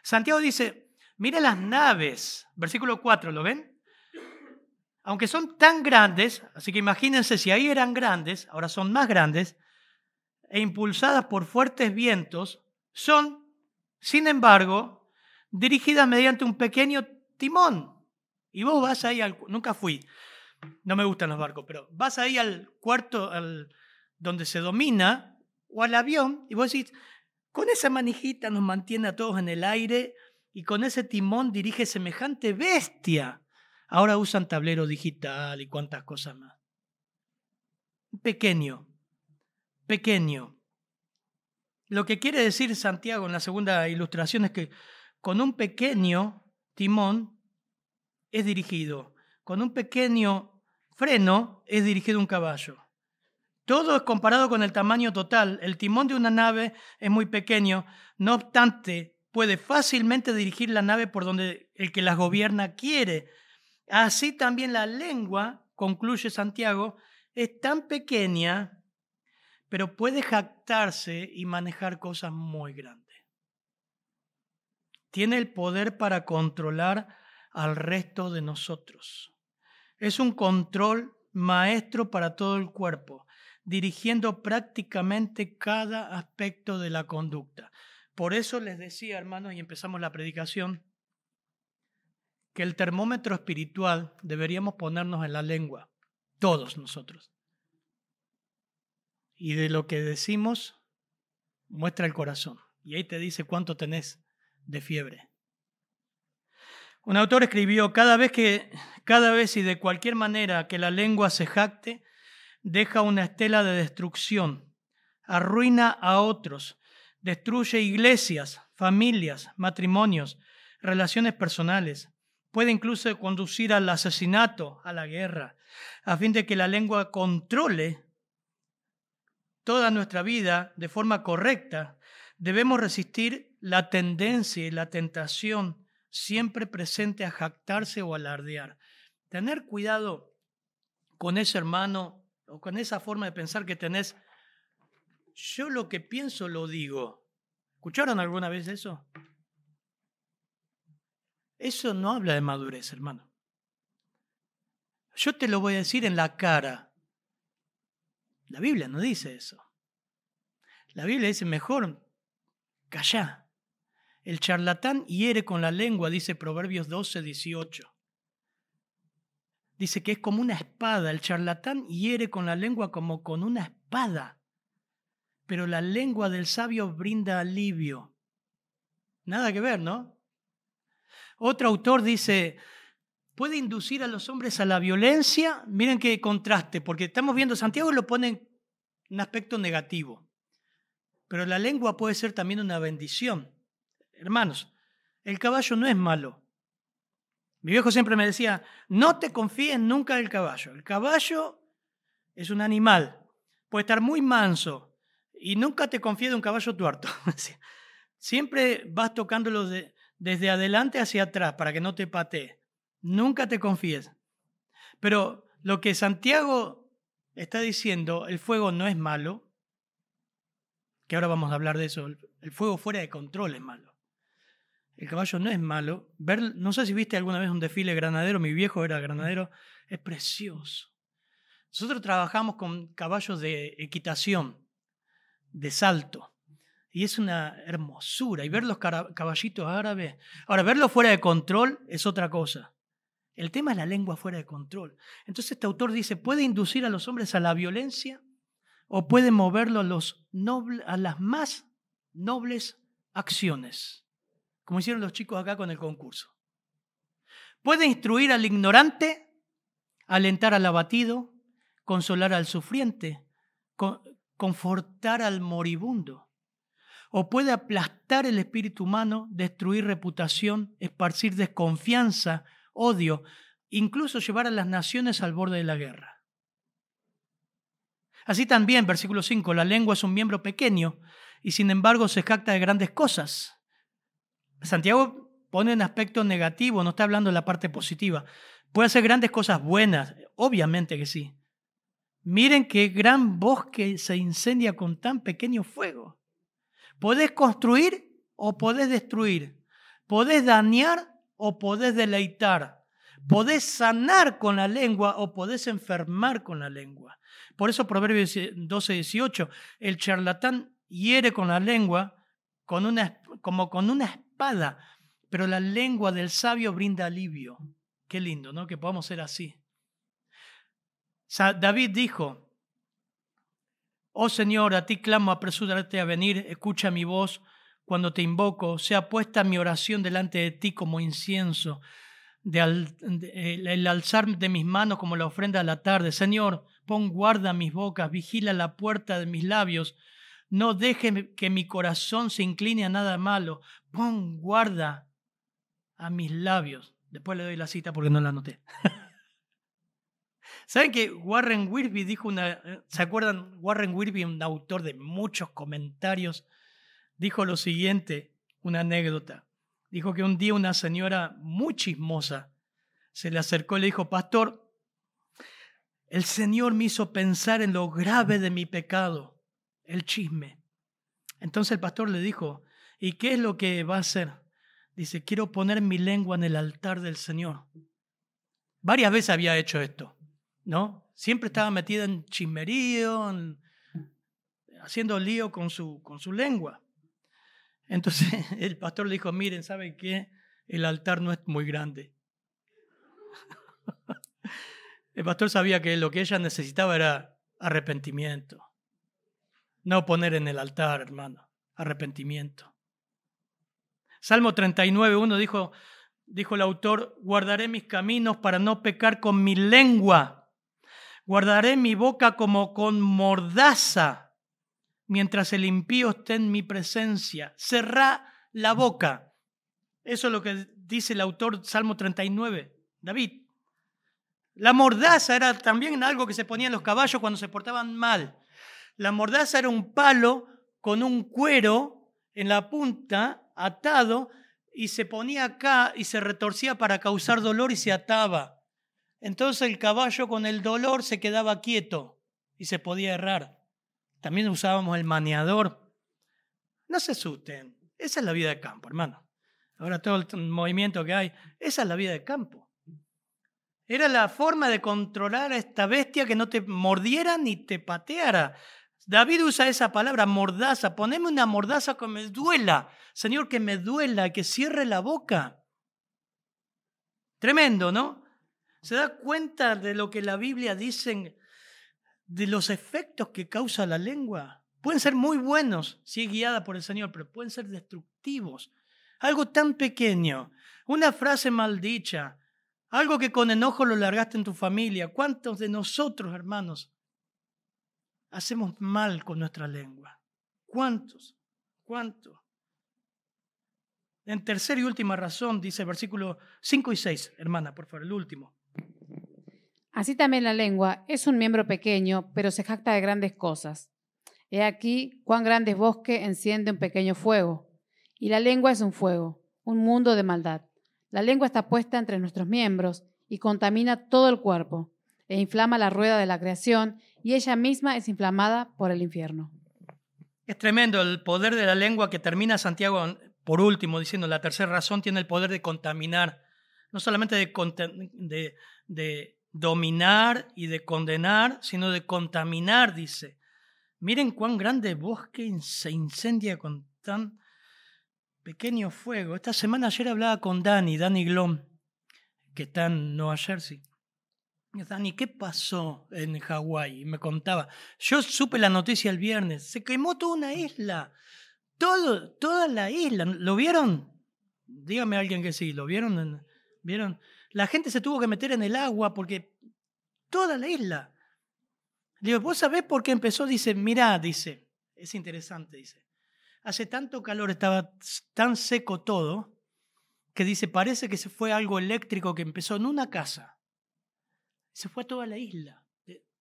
Santiago dice, mire las naves, versículo 4, ¿lo ven? Aunque son tan grandes, así que imagínense si ahí eran grandes, ahora son más grandes, e impulsadas por fuertes vientos, son, sin embargo, dirigidas mediante un pequeño timón. Y vos vas ahí al... Nunca fui, no me gustan los barcos, pero vas ahí al cuarto al, donde se domina o al avión y vos decís, con esa manijita nos mantiene a todos en el aire y con ese timón dirige semejante bestia. Ahora usan tablero digital y cuantas cosas más. Pequeño, pequeño. Lo que quiere decir Santiago en la segunda ilustración es que con un pequeño timón es dirigido, con un pequeño freno es dirigido un caballo. Todo es comparado con el tamaño total. El timón de una nave es muy pequeño, no obstante, puede fácilmente dirigir la nave por donde el que las gobierna quiere. Así también la lengua, concluye Santiago, es tan pequeña, pero puede jactarse y manejar cosas muy grandes. Tiene el poder para controlar al resto de nosotros. Es un control maestro para todo el cuerpo dirigiendo prácticamente cada aspecto de la conducta. Por eso les decía, hermanos, y empezamos la predicación, que el termómetro espiritual deberíamos ponernos en la lengua, todos nosotros. Y de lo que decimos, muestra el corazón. Y ahí te dice cuánto tenés de fiebre. Un autor escribió, cada vez que, cada vez y de cualquier manera que la lengua se jacte, deja una estela de destrucción, arruina a otros, destruye iglesias, familias, matrimonios, relaciones personales, puede incluso conducir al asesinato, a la guerra, a fin de que la lengua controle toda nuestra vida de forma correcta, debemos resistir la tendencia y la tentación siempre presente a jactarse o alardear. Tener cuidado con ese hermano o con esa forma de pensar que tenés, yo lo que pienso lo digo. ¿Escucharon alguna vez eso? Eso no habla de madurez, hermano. Yo te lo voy a decir en la cara. La Biblia no dice eso. La Biblia dice mejor calla. El charlatán hiere con la lengua, dice Proverbios 12, 18. Dice que es como una espada. El charlatán hiere con la lengua como con una espada. Pero la lengua del sabio brinda alivio. Nada que ver, ¿no? Otro autor dice, puede inducir a los hombres a la violencia. Miren qué contraste, porque estamos viendo, Santiago lo pone en un aspecto negativo. Pero la lengua puede ser también una bendición. Hermanos, el caballo no es malo. Mi viejo siempre me decía, no te confíes nunca del caballo. El caballo es un animal, puede estar muy manso y nunca te confíes de un caballo tuerto. siempre vas tocándolo desde adelante hacia atrás para que no te patee. Nunca te confíes. Pero lo que Santiago está diciendo, el fuego no es malo, que ahora vamos a hablar de eso, el fuego fuera de control es malo. El caballo no es malo. Ver, no sé si viste alguna vez un desfile granadero, mi viejo era granadero, es precioso. Nosotros trabajamos con caballos de equitación, de salto, y es una hermosura. Y ver los caballitos árabes. Ahora, verlo fuera de control es otra cosa. El tema es la lengua fuera de control. Entonces este autor dice, puede inducir a los hombres a la violencia o puede moverlo a, las más nobles acciones como hicieron los chicos acá con el concurso. Puede instruir al ignorante, alentar al abatido, consolar al sufriente, confortar al moribundo. O puede aplastar el espíritu humano, destruir reputación, esparcir desconfianza, odio, incluso llevar a las naciones al borde de la guerra. Así también, versículo 5, la lengua es un miembro pequeño y sin embargo se jacta de grandes cosas. Santiago pone un aspecto negativo, no está hablando de la parte positiva. Puede hacer grandes cosas buenas, obviamente que sí. Miren qué gran bosque se incendia con tan pequeño fuego. Podés construir o podés destruir. Podés dañar o podés deleitar. Podés sanar con la lengua o podés enfermar con la lengua. Por eso Proverbios 12, 18, el charlatán hiere con la lengua con una, como con una espada, pero la lengua del sabio brinda alivio. Qué lindo, ¿no? Que podamos ser así. David dijo, Oh Señor, a ti clamo, apresúrate a venir, escucha mi voz cuando te invoco, sea puesta mi oración delante de ti como incienso, de el alzar de mis manos como la ofrenda a la tarde. Señor, pon guarda mis bocas, vigila la puerta de mis labios, no deje que mi corazón se incline a nada malo. Pon guarda a mis labios. Después le doy la cita porque no la anoté. ¿Saben que Warren Wirby dijo una... ¿Se acuerdan? Warren Wirby, un autor de muchos comentarios, dijo lo siguiente, una anécdota. Dijo que un día una señora muy chismosa se le acercó y le dijo, pastor, el Señor me hizo pensar en lo grave de mi pecado el chisme. Entonces el pastor le dijo, ¿y qué es lo que va a hacer? Dice, quiero poner mi lengua en el altar del Señor. Varias veces había hecho esto, ¿no? Siempre estaba metida en chismerío, haciendo lío con su, con su lengua. Entonces el pastor le dijo, miren, ¿saben qué? El altar no es muy grande. El pastor sabía que lo que ella necesitaba era arrepentimiento. No poner en el altar, hermano, arrepentimiento. Salmo 39, 1 dijo, dijo el autor, guardaré mis caminos para no pecar con mi lengua. Guardaré mi boca como con mordaza mientras el impío esté en mi presencia. Cerrá la boca. Eso es lo que dice el autor Salmo 39, David. La mordaza era también algo que se ponía en los caballos cuando se portaban mal. La mordaza era un palo con un cuero en la punta atado y se ponía acá y se retorcía para causar dolor y se ataba. Entonces el caballo con el dolor se quedaba quieto y se podía errar. También usábamos el maniador. No se asusten, esa es la vida de campo, hermano. Ahora todo el movimiento que hay, esa es la vida de campo. Era la forma de controlar a esta bestia que no te mordiera ni te pateara. David usa esa palabra mordaza. Poneme una mordaza que me duela. Señor, que me duela, que cierre la boca. Tremendo, ¿no? ¿Se da cuenta de lo que la Biblia dice de los efectos que causa la lengua? Pueden ser muy buenos si es guiada por el Señor, pero pueden ser destructivos. Algo tan pequeño, una frase maldicha, algo que con enojo lo largaste en tu familia. ¿Cuántos de nosotros, hermanos, hacemos mal con nuestra lengua? ¿Cuántos? ¿Cuántos? En tercera y última razón, dice versículo 5 y 6, hermana, por favor, el último. Así también la lengua es un miembro pequeño, pero se jacta de grandes cosas. He aquí cuán grande bosque enciende un pequeño fuego. Y la lengua es un fuego, un mundo de maldad. La lengua está puesta entre nuestros miembros y contamina todo el cuerpo, e inflama la rueda de la creación, y ella misma es inflamada por el infierno. Es tremendo el poder de la lengua que termina Santiago por último diciendo, la tercera razón tiene el poder de contaminar, no solamente de, de dominar y de condenar, sino de contaminar, dice. Miren cuán grande bosque se incendia con tan pequeño fuego. Esta semana ayer hablaba con Dani, Dani Glom, que está en Nueva Jersey. Dani, ¿qué pasó en Hawái? Me contaba. Yo supe la noticia el viernes. Se quemó toda una isla. Todo, toda la isla. ¿Lo vieron? Dígame a alguien que sí. ¿Lo vieron? ¿Vieron? La gente se tuvo que meter en el agua porque toda la isla. digo, ¿vos sabés por qué empezó? Dice, mirá, dice. Es interesante, dice. Hace tanto calor, estaba tan seco todo, que dice, parece que se fue algo eléctrico que empezó en una casa. Se fue a toda la isla.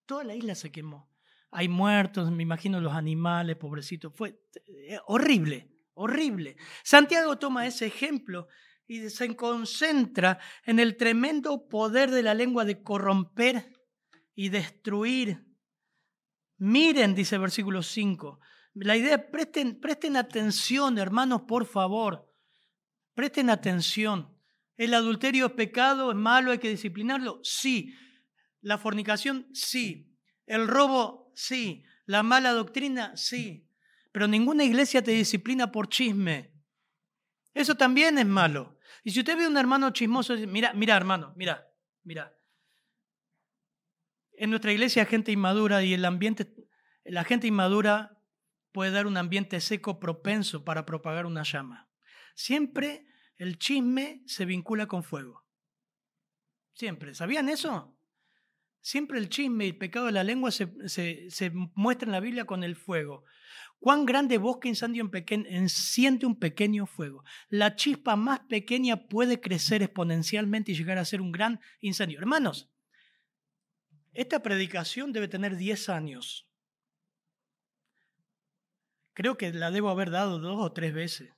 Toda la isla se quemó. Hay muertos, me imagino los animales, pobrecitos. Fue eh, horrible, horrible. Santiago toma ese ejemplo y se concentra en el tremendo poder de la lengua de corromper y destruir. Miren, dice versículo 5. La idea, presten, presten atención, hermanos, por favor. Presten atención. ¿El adulterio es pecado? ¿Es malo? ¿Hay que disciplinarlo? Sí. ¿La fornicación? Sí. ¿El robo? Sí. ¿La mala doctrina? Sí. Pero ninguna iglesia te disciplina por chisme. Eso también es malo. Y si usted ve a un hermano chismoso, mira, mira, hermano, mira, mira. En nuestra iglesia hay gente inmadura y el ambiente, la gente inmadura puede dar un ambiente seco propenso para propagar una llama. Siempre el chisme se vincula con fuego. Siempre. ¿Sabían eso? Siempre el chisme y el pecado de la lengua se, se, muestra en la Biblia con el fuego. Cuán grande bosque incendio enciende un pequeño fuego. La chispa más pequeña puede crecer exponencialmente y llegar a ser un gran incendio. Hermanos, esta predicación debe tener 10 años. Creo que la debo haber dado dos o tres veces.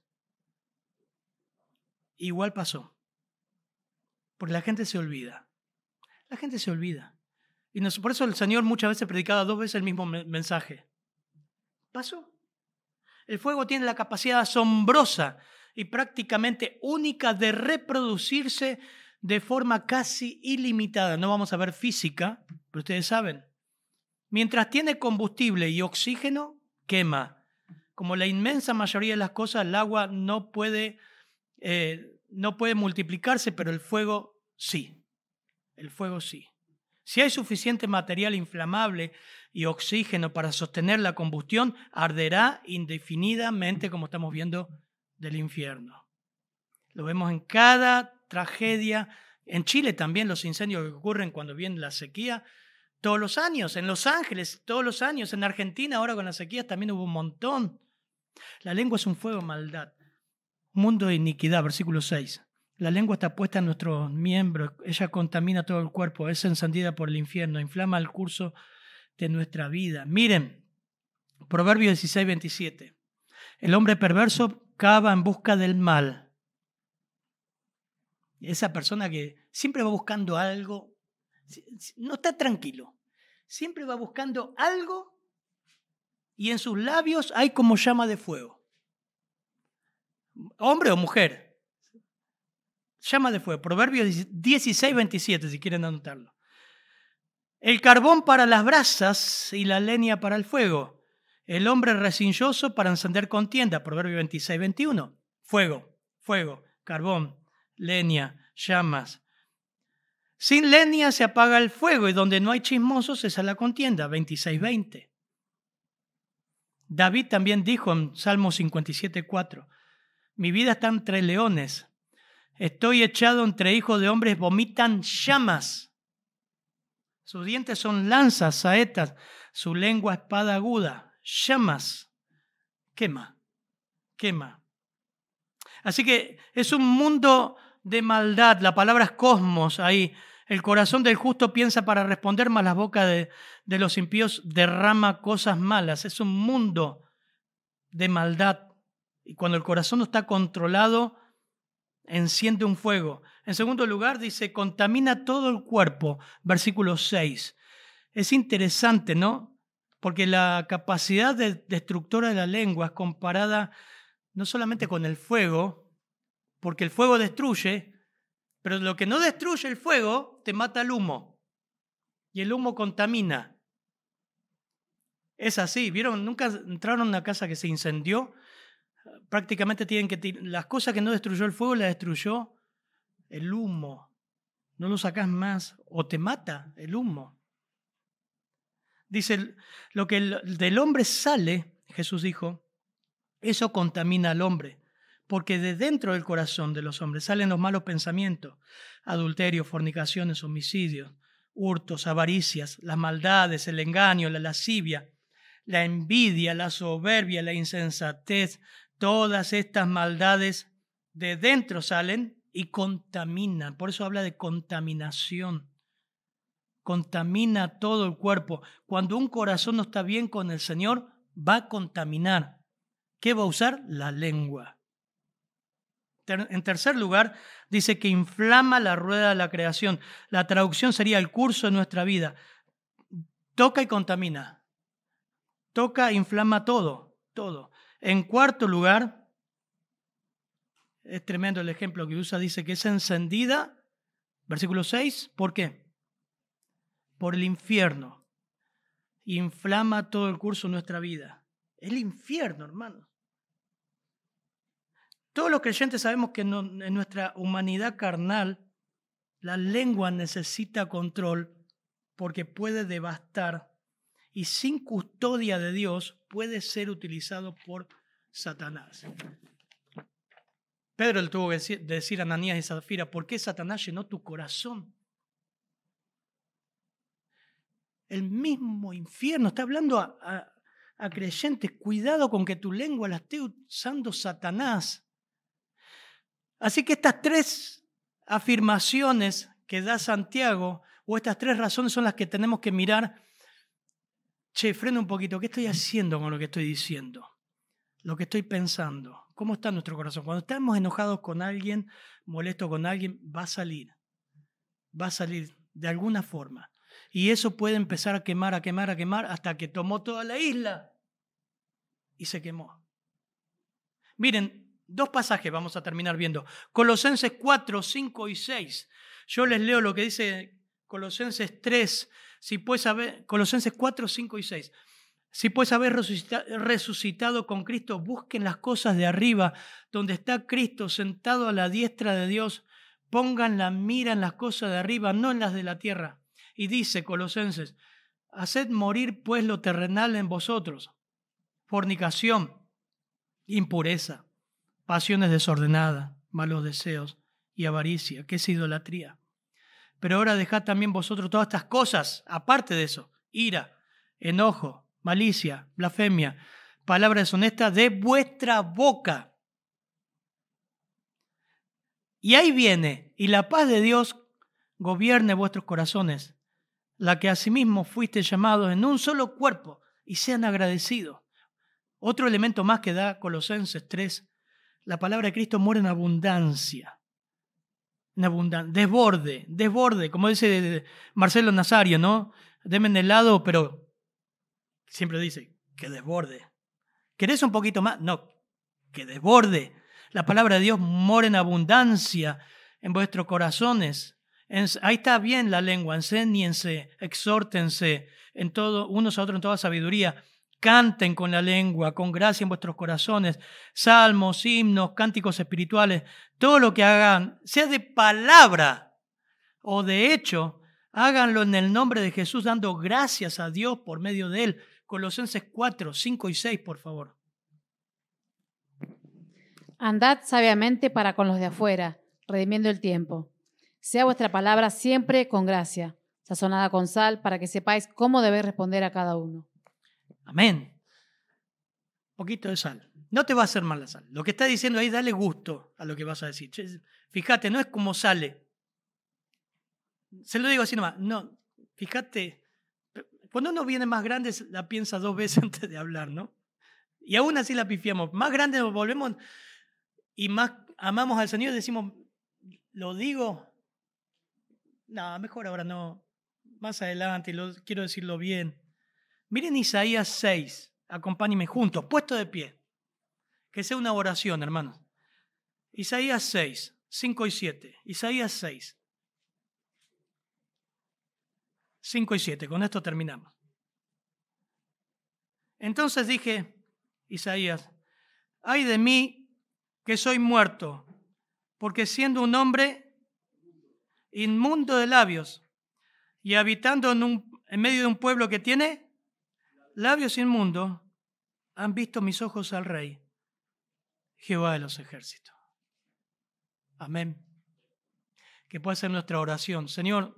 Igual pasó. Porque la gente se olvida. La gente se olvida. Y por eso el Señor muchas veces predicaba dos veces el mismo mensaje. Pasó. El fuego tiene la capacidad asombrosa y prácticamente única de reproducirse de forma casi ilimitada. No vamos a ver física, pero ustedes saben. Mientras tiene combustible y oxígeno, quema. Como la inmensa mayoría de las cosas, el agua no puede, eh, no puede multiplicarse, pero el fuego sí. El fuego sí. Si hay suficiente material inflamable y oxígeno para sostener la combustión, arderá indefinidamente, como estamos viendo, del infierno. Lo vemos en cada tragedia. En Chile también los incendios que ocurren cuando viene la sequía, todos los años. En Los Ángeles, todos los años. En Argentina, ahora con la sequía, también hubo un montón. La lengua es un fuego de maldad. Mundo de iniquidad, versículo 6. La lengua está puesta en nuestros miembros, ella contamina todo el cuerpo, es encendida por el infierno, inflama el curso de nuestra vida. Miren, Proverbio 16, 27. El hombre perverso cava en busca del mal, esa persona que siempre va buscando algo, no está tranquilo, siempre va buscando algo y en sus labios hay como llama de fuego. Hombre o mujer. Llama de fuego. Proverbios 16, 27, si quieren anotarlo. El carbón para las brasas y la leña para el fuego. El hombre resilloso para encender contienda, Proverbio 26, 21. Fuego, fuego, carbón, leña, llamas. Sin leña se apaga el fuego y donde no hay chismosos es la contienda, 26, 20. David también dijo en Salmo 57, 4, mi vida está entre leones, estoy echado entre hijos de hombres, vomitan llamas. Sus dientes son lanzas, saetas, su lengua espada aguda, llamas. Quema, quema. Así que es un mundo de maldad, la palabra es cosmos ahí. El corazón del justo piensa para responder, mas la boca de, de los impíos derrama cosas malas. Es un mundo de maldad. Y cuando el corazón no está controlado, enciende un fuego. En segundo lugar, dice, contamina todo el cuerpo, versículo 6. Es interesante, ¿no? Porque la capacidad destructora de la lengua es comparada no solamente con el fuego, porque el fuego destruye, pero lo que no destruye el fuego te mata el humo. Y el humo contamina. Es así, ¿vieron? Nunca entraron a una casa que se incendió. Prácticamente tienen que las cosas que no destruyó el fuego las destruyó el humo. No lo sacas más o te mata el humo. Dice, lo que del hombre sale, Jesús dijo, eso contamina al hombre porque de dentro del corazón de los hombres salen los malos pensamientos, adulterio, fornicaciones, homicidios, hurtos, avaricias, las maldades, el engaño, la lascivia, la envidia, la soberbia, la insensatez, todas estas maldades de dentro salen y contaminan. Por eso habla de contaminación. Contamina todo el cuerpo. Cuando un corazón no está bien con el Señor, va a contaminar. ¿Qué va a usar? La lengua. En tercer lugar, dice que inflama la rueda de la creación. La traducción sería el curso de nuestra vida. Toca y contamina. Toca, inflama todo, todo. En cuarto lugar, es tremendo el ejemplo que usa, dice que es encendida, versículo 6, ¿por qué? Por el infierno. Inflama todo el curso de nuestra vida. El infierno, hermanos. Todos los creyentes sabemos que en nuestra humanidad carnal la lengua necesita control porque puede devastar y sin custodia de Dios puede ser utilizado por Satanás. Pedro le tuvo que decir, a Ananías y Zafira, ¿por qué Satanás llenó tu corazón? El mismo infierno está hablando a, a creyentes, cuidado con que tu lengua la esté usando Satanás. Así que estas tres afirmaciones que da Santiago, o estas tres razones son las que tenemos que mirar. Che, frena un poquito, ¿qué estoy haciendo con lo que estoy diciendo? Lo que estoy pensando. ¿Cómo está nuestro corazón? Cuando estamos enojados con alguien, molestos con alguien, va a salir. Va a salir de alguna forma. Y eso puede empezar a quemar, a quemar, a quemar, hasta que tomó toda la isla y se quemó. Miren, Dos pasajes vamos a terminar viendo. Colosenses 4, 5 y 6. Yo les leo lo que dice Colosenses 3, si puedes haber, Colosenses 4, 5 y 6. Si puedes haber resucitado con Cristo, busquen las cosas de arriba, donde está Cristo sentado a la diestra de Dios. Pongan la mira en las cosas de arriba, no en las de la tierra. Y dice Colosenses, haced morir pues lo terrenal en vosotros, fornicación, impureza pasiones desordenadas, malos deseos y avaricia, que es idolatría. Pero ahora dejad también vosotros todas estas cosas, aparte de eso, ira, enojo, malicia, blasfemia, palabra deshonesta de vuestra boca. Y ahí viene, y la paz de Dios gobierne vuestros corazones, la que asimismo fuiste llamados en un solo cuerpo, y sean agradecidos. Otro elemento más que da Colosenses 3, la palabra de Cristo muere en abundancia. En abundancia, desborde, desborde, como dice Marcelo Nazario, ¿no? Deme en helado, pero siempre dice que desborde. ¿Querés un poquito más? No, que desborde. La palabra de Dios mora en abundancia en vuestros corazones. ahí está bien la lengua, enséñense, exhórtense en todo, unos a otros en toda sabiduría. Canten con la lengua, con gracia en vuestros corazones, salmos, himnos, cánticos espirituales, todo lo que hagan, sea de palabra o de hecho, háganlo en el nombre de Jesús, dando gracias a Dios por medio de él. Colosenses 4, 5 y 6, por favor. Andad sabiamente para con los de afuera, redimiendo el tiempo. Sea vuestra palabra siempre con gracia, sazonada con sal, para que sepáis cómo debéis responder a cada uno. Amén. Un poquito de sal. No te va a hacer mal la sal. Lo que está diciendo ahí, dale gusto a lo que vas a decir. Fíjate, no es como sale. Se lo digo así nomás. No, fíjate. Cuando uno viene más grande, la piensa dos veces antes de hablar, ¿no? Y aún así la pifiamos. Más grande nos volvemos y más amamos al Señor, decimos, ¿lo digo? No, mejor ahora no. Más adelante, lo, quiero decirlo bien. Miren Isaías 6, acompáñenme juntos, puesto de pie. Que sea una oración, hermanos. Isaías 6, 5 y 7. Isaías 6. 5 y 7, con esto terminamos. Entonces dije, Isaías, ay de mí que soy muerto, porque siendo un hombre inmundo de labios y habitando en, un, en medio de un pueblo que tiene labios inmundos, han visto mis ojos al Rey, Jehová de los ejércitos. Amén. Que pueda ser nuestra oración. Señor,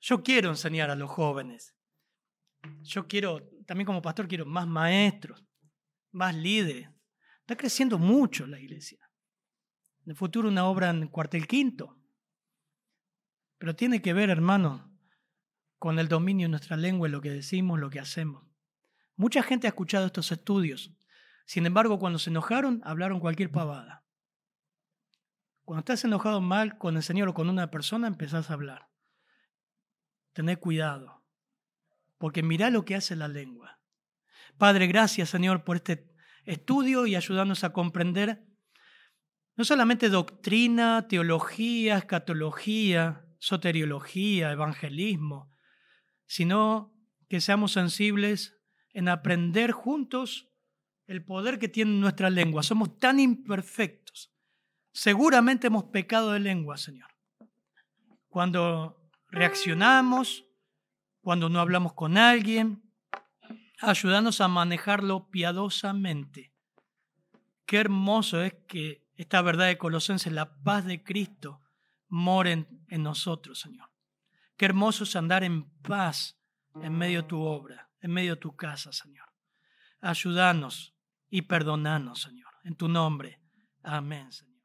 yo quiero enseñar a los jóvenes. Yo quiero, también como pastor, quiero más maestros, más líderes. Está creciendo mucho la iglesia. En el futuro una obra en cuartel quinto. Pero tiene que ver, hermano, con el dominio de nuestra lengua y lo que decimos, lo que hacemos. Mucha gente ha escuchado estos estudios. Sin embargo, cuando se enojaron, hablaron cualquier pavada. Cuando estás enojado mal con el Señor o con una persona, empezás a hablar. Tened cuidado, porque mirá lo que hace la lengua. Padre, gracias Señor por este estudio y ayudarnos a comprender no solamente doctrina, teología, escatología, soteriología, evangelismo, sino que seamos sensibles en aprender juntos el poder que tiene nuestra lengua. Somos tan imperfectos. Seguramente hemos pecado de lengua, Señor. Cuando reaccionamos, cuando no hablamos con alguien, ayudándonos a manejarlo piadosamente. Qué hermoso es que esta verdad de Colosenses, la paz de Cristo, more en nosotros, Señor. Qué hermoso es andar en paz en medio de tu obra en medio de tu casa, Señor. Ayúdanos y perdonanos, Señor. En tu nombre. Amén, Señor.